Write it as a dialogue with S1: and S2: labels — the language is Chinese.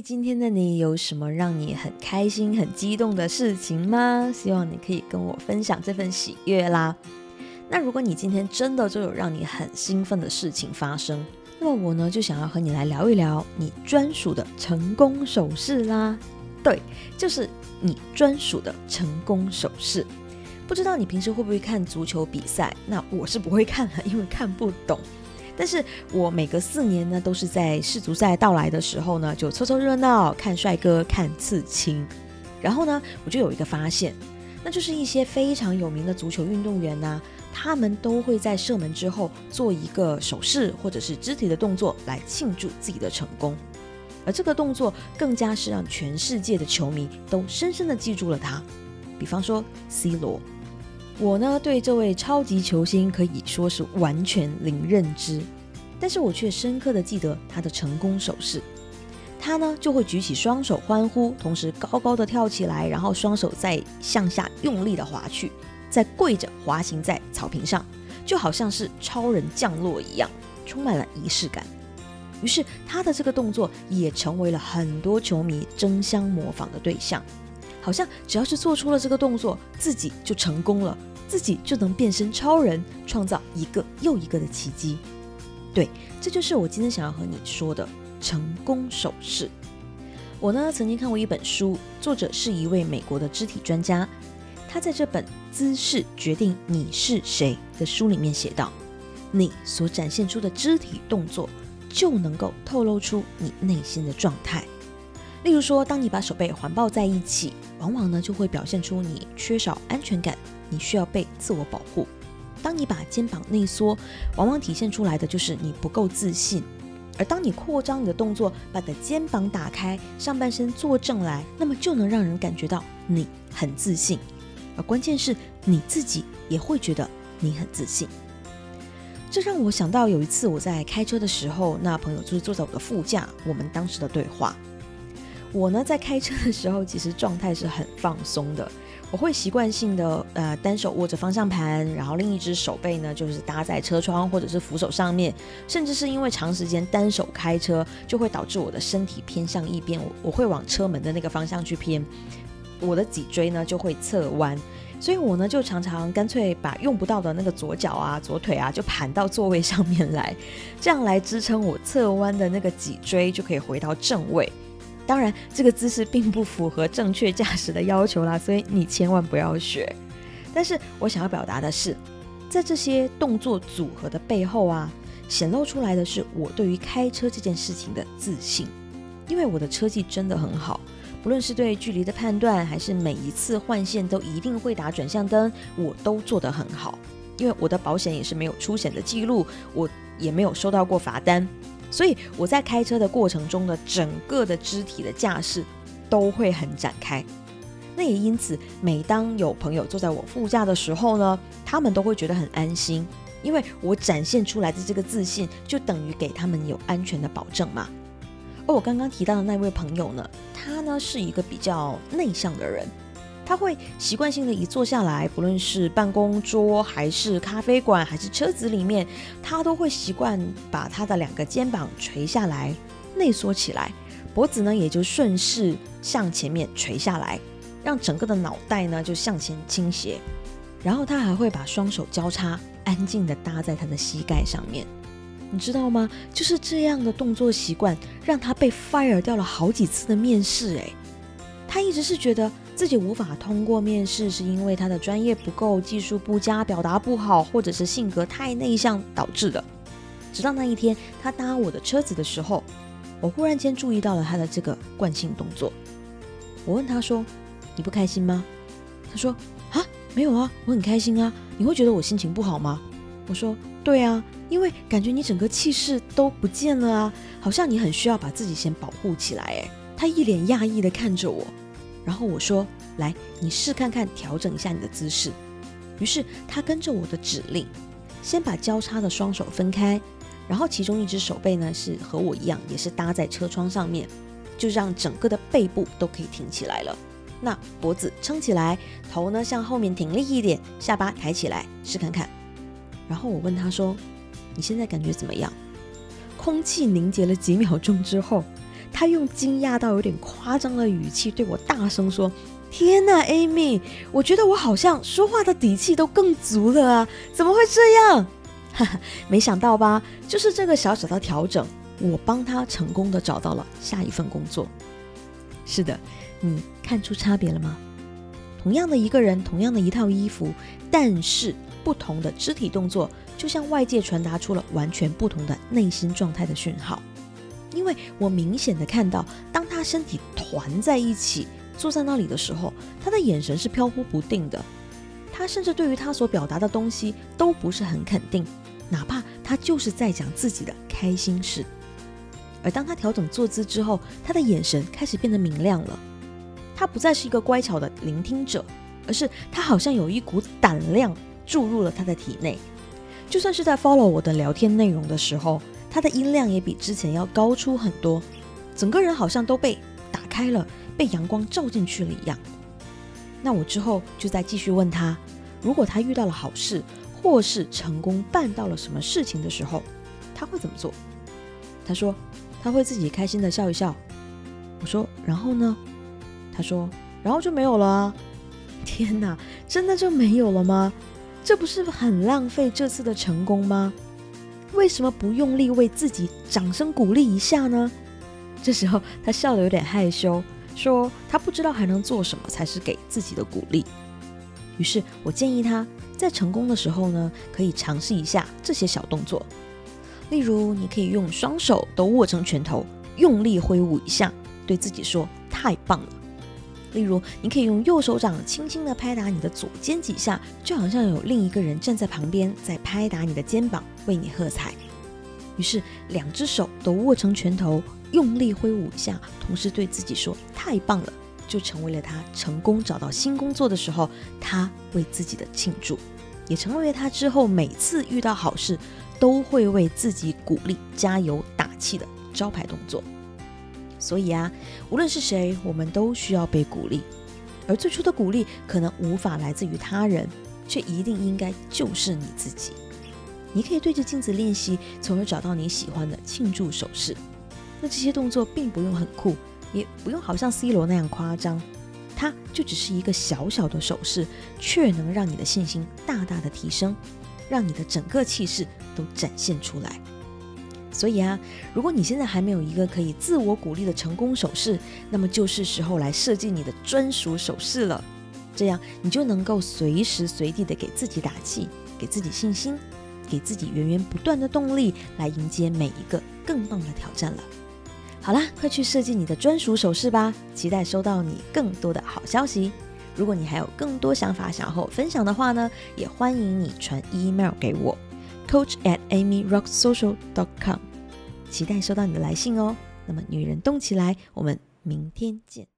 S1: 今天的你有什么让你很开心、很激动的事情吗？希望你可以跟我分享这份喜悦啦。那如果你今天真的就有让你很兴奋的事情发生，那么我呢就想要和你来聊一聊你专属的成功手势啦。对，就是你专属的成功手势。不知道你平时会不会看足球比赛？那我是不会看的，因为看不懂。但是我每隔四年呢，都是在世足赛到来的时候呢，就凑凑热闹，看帅哥，看刺青。然后呢，我就有一个发现，那就是一些非常有名的足球运动员呢，他们都会在射门之后做一个手势或者是肢体的动作来庆祝自己的成功。而这个动作更加是让全世界的球迷都深深的记住了他。比方说 C 罗。我呢，对这位超级球星可以说是完全零认知，但是我却深刻的记得他的成功手势。他呢就会举起双手欢呼，同时高高的跳起来，然后双手再向下用力的滑去，再跪着滑行在草坪上，就好像是超人降落一样，充满了仪式感。于是他的这个动作也成为了很多球迷争相模仿的对象，好像只要是做出了这个动作，自己就成功了。自己就能变身超人，创造一个又一个的奇迹。对，这就是我今天想要和你说的成功手势。我呢曾经看过一本书，作者是一位美国的肢体专家。他在这本《姿势决定你是谁》的书里面写道：“你所展现出的肢体动作，就能够透露出你内心的状态。例如说，当你把手背环抱在一起，往往呢就会表现出你缺少安全感。”你需要被自我保护。当你把肩膀内缩，往往体现出来的就是你不够自信；而当你扩张你的动作，把你的肩膀打开，上半身坐正来，那么就能让人感觉到你很自信。而关键是你自己也会觉得你很自信。这让我想到有一次我在开车的时候，那朋友就是坐在我的副驾，我们当时的对话。我呢在开车的时候，其实状态是很放松的。我会习惯性的呃单手握着方向盘，然后另一只手背呢就是搭在车窗或者是扶手上面，甚至是因为长时间单手开车，就会导致我的身体偏向一边，我我会往车门的那个方向去偏，我的脊椎呢就会侧弯，所以我呢就常常干脆把用不到的那个左脚啊左腿啊就盘到座位上面来，这样来支撑我侧弯的那个脊椎就可以回到正位。当然，这个姿势并不符合正确驾驶的要求啦，所以你千万不要学。但是我想要表达的是，在这些动作组合的背后啊，显露出来的是我对于开车这件事情的自信。因为我的车技真的很好，不论是对距离的判断，还是每一次换线都一定会打转向灯，我都做得很好。因为我的保险也是没有出险的记录，我也没有收到过罚单。所以我在开车的过程中的整个的肢体的架势都会很展开，那也因此，每当有朋友坐在我副驾的时候呢，他们都会觉得很安心，因为我展现出来的这个自信，就等于给他们有安全的保证嘛。而我刚刚提到的那位朋友呢，他呢是一个比较内向的人。他会习惯性的一坐下来，不论是办公桌还是咖啡馆还是车子里面，他都会习惯把他的两个肩膀垂下来，内缩起来，脖子呢也就顺势向前面垂下来，让整个的脑袋呢就向前倾斜。然后他还会把双手交叉，安静的搭在他的膝盖上面。你知道吗？就是这样的动作习惯，让他被 fire 掉了好几次的面试。诶，他一直是觉得。自己无法通过面试，是因为他的专业不够、技术不佳、表达不好，或者是性格太内向导致的。直到那一天，他搭我的车子的时候，我忽然间注意到了他的这个惯性动作。我问他说：“你不开心吗？”他说：“啊，没有啊，我很开心啊。你会觉得我心情不好吗？”我说：“对啊，因为感觉你整个气势都不见了啊，好像你很需要把自己先保护起来。”哎，他一脸讶异的看着我。然后我说：“来，你试看看，调整一下你的姿势。”于是他跟着我的指令，先把交叉的双手分开，然后其中一只手背呢是和我一样，也是搭在车窗上面，就让整个的背部都可以挺起来了。那脖子撑起来，头呢向后面挺立一点，下巴抬起来，试看看。然后我问他说：“你现在感觉怎么样？”空气凝结了几秒钟之后。他用惊讶到有点夸张的语气对我大声说：“天哪，Amy，我觉得我好像说话的底气都更足了啊！怎么会这样？哈哈，没想到吧？就是这个小小的调整，我帮他成功的找到了下一份工作。是的，你看出差别了吗？同样的一个人，同样的一套衣服，但是不同的肢体动作，就向外界传达出了完全不同的内心状态的讯号。”因为我明显的看到，当他身体团在一起坐在那里的时候，他的眼神是飘忽不定的。他甚至对于他所表达的东西都不是很肯定，哪怕他就是在讲自己的开心事。而当他调整坐姿之后，他的眼神开始变得明亮了。他不再是一个乖巧的聆听者，而是他好像有一股胆量注入了他的体内。就算是在 follow 我的聊天内容的时候。他的音量也比之前要高出很多，整个人好像都被打开了，被阳光照进去了一样。那我之后就再继续问他，如果他遇到了好事，或是成功办到了什么事情的时候，他会怎么做？他说他会自己开心的笑一笑。我说然后呢？他说然后就没有了啊！天哪，真的就没有了吗？这不是很浪费这次的成功吗？为什么不用力为自己掌声鼓励一下呢？这时候他笑得有点害羞，说他不知道还能做什么才是给自己的鼓励。于是我建议他在成功的时候呢，可以尝试一下这些小动作，例如你可以用双手都握成拳头，用力挥舞一下，对自己说太棒了。例如，你可以用右手掌轻轻地拍打你的左肩几下，就好像有另一个人站在旁边在拍打你的肩膀，为你喝彩。于是，两只手都握成拳头，用力挥舞一下，同时对自己说“太棒了”，就成为了他成功找到新工作的时候，他为自己的庆祝，也成为了他之后每次遇到好事都会为自己鼓励、加油打气的招牌动作。所以啊，无论是谁，我们都需要被鼓励。而最初的鼓励可能无法来自于他人，却一定应该就是你自己。你可以对着镜子练习，从而找到你喜欢的庆祝手势。那这些动作并不用很酷，也不用好像 C 罗那样夸张，它就只是一个小小的手势，却能让你的信心大大的提升，让你的整个气势都展现出来。所以啊，如果你现在还没有一个可以自我鼓励的成功手势，那么就是时候来设计你的专属手势了。这样你就能够随时随地的给自己打气，给自己信心，给自己源源不断的动力，来迎接每一个更棒的挑战了。好啦，快去设计你的专属手势吧！期待收到你更多的好消息。如果你还有更多想法想要和我分享的话呢，也欢迎你传 email 给我，coach at amyrocksocial.com，。期待收到你的来信哦。那么，女人动起来，我们明天见。